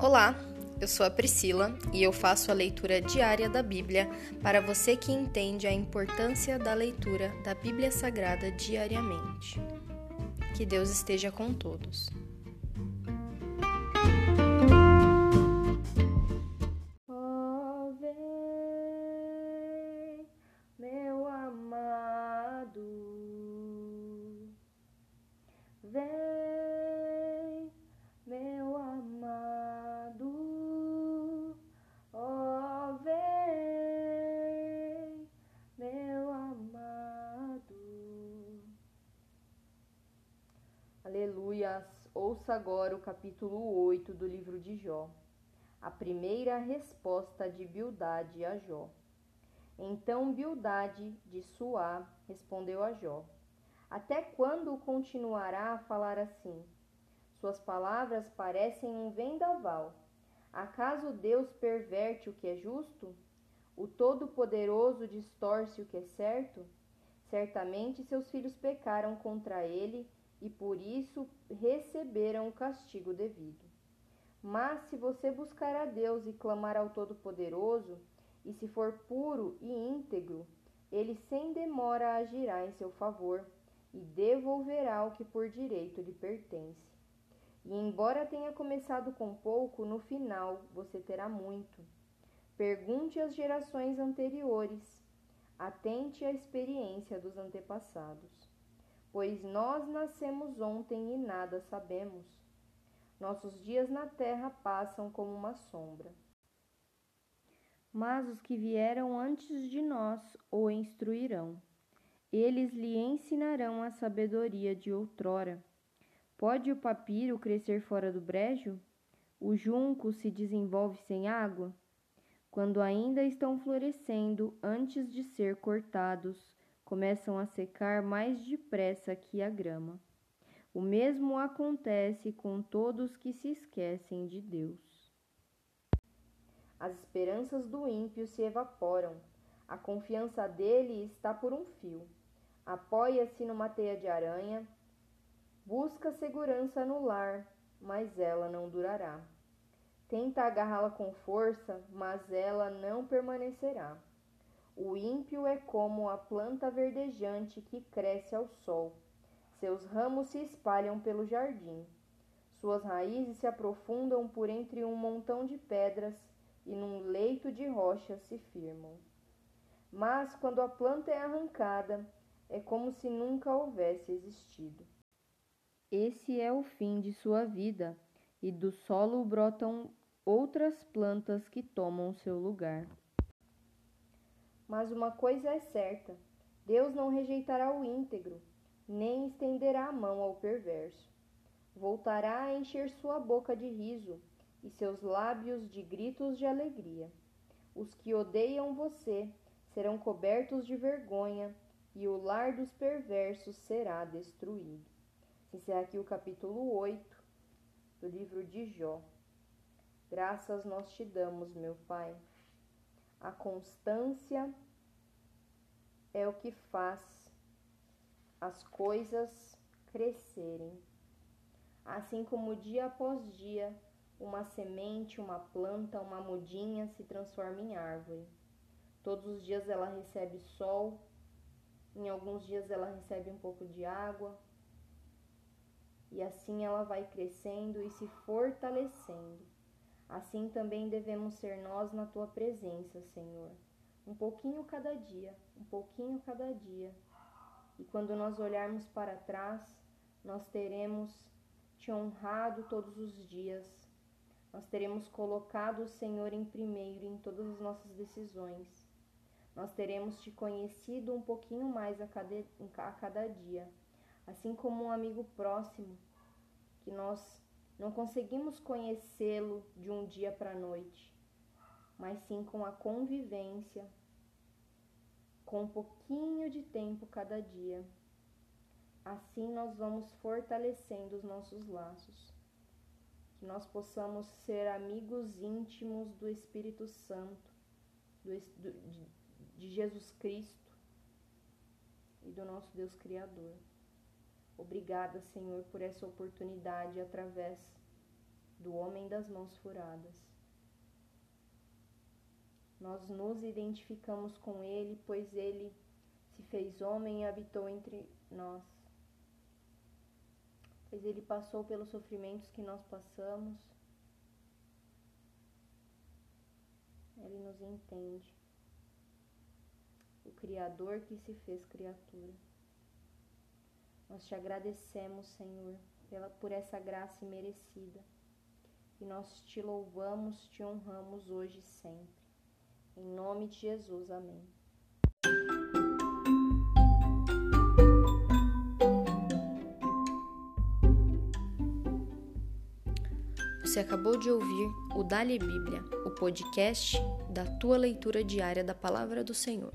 Olá, eu sou a Priscila e eu faço a leitura diária da Bíblia para você que entende a importância da leitura da Bíblia Sagrada diariamente. Que Deus esteja com todos. Aleluias! Ouça agora o capítulo 8 do livro de Jó a primeira resposta de Bildade a Jó. Então Bildade de Suá respondeu a Jó: Até quando continuará a falar assim? Suas palavras parecem um vendaval. Acaso Deus perverte o que é justo? O Todo-Poderoso distorce o que é certo? Certamente seus filhos pecaram contra ele e por isso receberam o castigo devido. Mas se você buscar a Deus e clamar ao Todo-Poderoso, e se for puro e íntegro, ele sem demora agirá em seu favor e devolverá o que por direito lhe pertence. E embora tenha começado com pouco, no final você terá muito. Pergunte às gerações anteriores, atente à experiência dos antepassados. Pois nós nascemos ontem e nada sabemos nossos dias na terra passam como uma sombra. Mas os que vieram antes de nós o instruirão. Eles lhe ensinarão a sabedoria de outrora. Pode o papiro crescer fora do brejo? O junco se desenvolve sem água? Quando ainda estão florescendo, antes de ser cortados, começam a secar mais depressa que a grama. O mesmo acontece com todos que se esquecem de Deus. As esperanças do ímpio se evaporam. A confiança dele está por um fio. Apoia-se numa teia de aranha. Busca segurança no lar, mas ela não durará. Tenta agarrá-la com força, mas ela não permanecerá. O ímpio é como a planta verdejante que cresce ao sol seus ramos se espalham pelo jardim. Suas raízes se aprofundam por entre um montão de pedras e num leito de rochas se firmam. Mas quando a planta é arrancada, é como se nunca houvesse existido. Esse é o fim de sua vida, e do solo brotam outras plantas que tomam seu lugar. Mas uma coisa é certa: Deus não rejeitará o íntegro nem estenderá a mão ao perverso. Voltará a encher sua boca de riso e seus lábios de gritos de alegria. Os que odeiam você serão cobertos de vergonha e o lar dos perversos será destruído. Encerra aqui o capítulo 8 do livro de Jó. Graças nós te damos, meu Pai. A constância é o que faz as coisas crescerem. Assim como dia após dia, uma semente, uma planta, uma mudinha se transforma em árvore. Todos os dias ela recebe sol, em alguns dias ela recebe um pouco de água, e assim ela vai crescendo e se fortalecendo. Assim também devemos ser nós na tua presença, Senhor. Um pouquinho cada dia, um pouquinho cada dia e quando nós olharmos para trás, nós teremos te honrado todos os dias. Nós teremos colocado o Senhor em primeiro em todas as nossas decisões. Nós teremos te conhecido um pouquinho mais a cada, a cada dia, assim como um amigo próximo que nós não conseguimos conhecê-lo de um dia para a noite, mas sim com a convivência, com um pouquinho de tempo cada dia. Assim nós vamos fortalecendo os nossos laços. Que nós possamos ser amigos íntimos do Espírito Santo, do, de, de Jesus Cristo e do nosso Deus Criador. Obrigada, Senhor, por essa oportunidade através do homem das mãos furadas. Nós nos identificamos com ele, pois ele se fez homem e habitou entre nós. Pois ele passou pelos sofrimentos que nós passamos. Ele nos entende. O Criador que se fez criatura. Nós te agradecemos, Senhor, pela, por essa graça imerecida. E nós te louvamos, te honramos hoje e sempre. Em nome de Jesus, amém. Você acabou de ouvir o Dali Bíblia, o podcast da tua leitura diária da palavra do Senhor.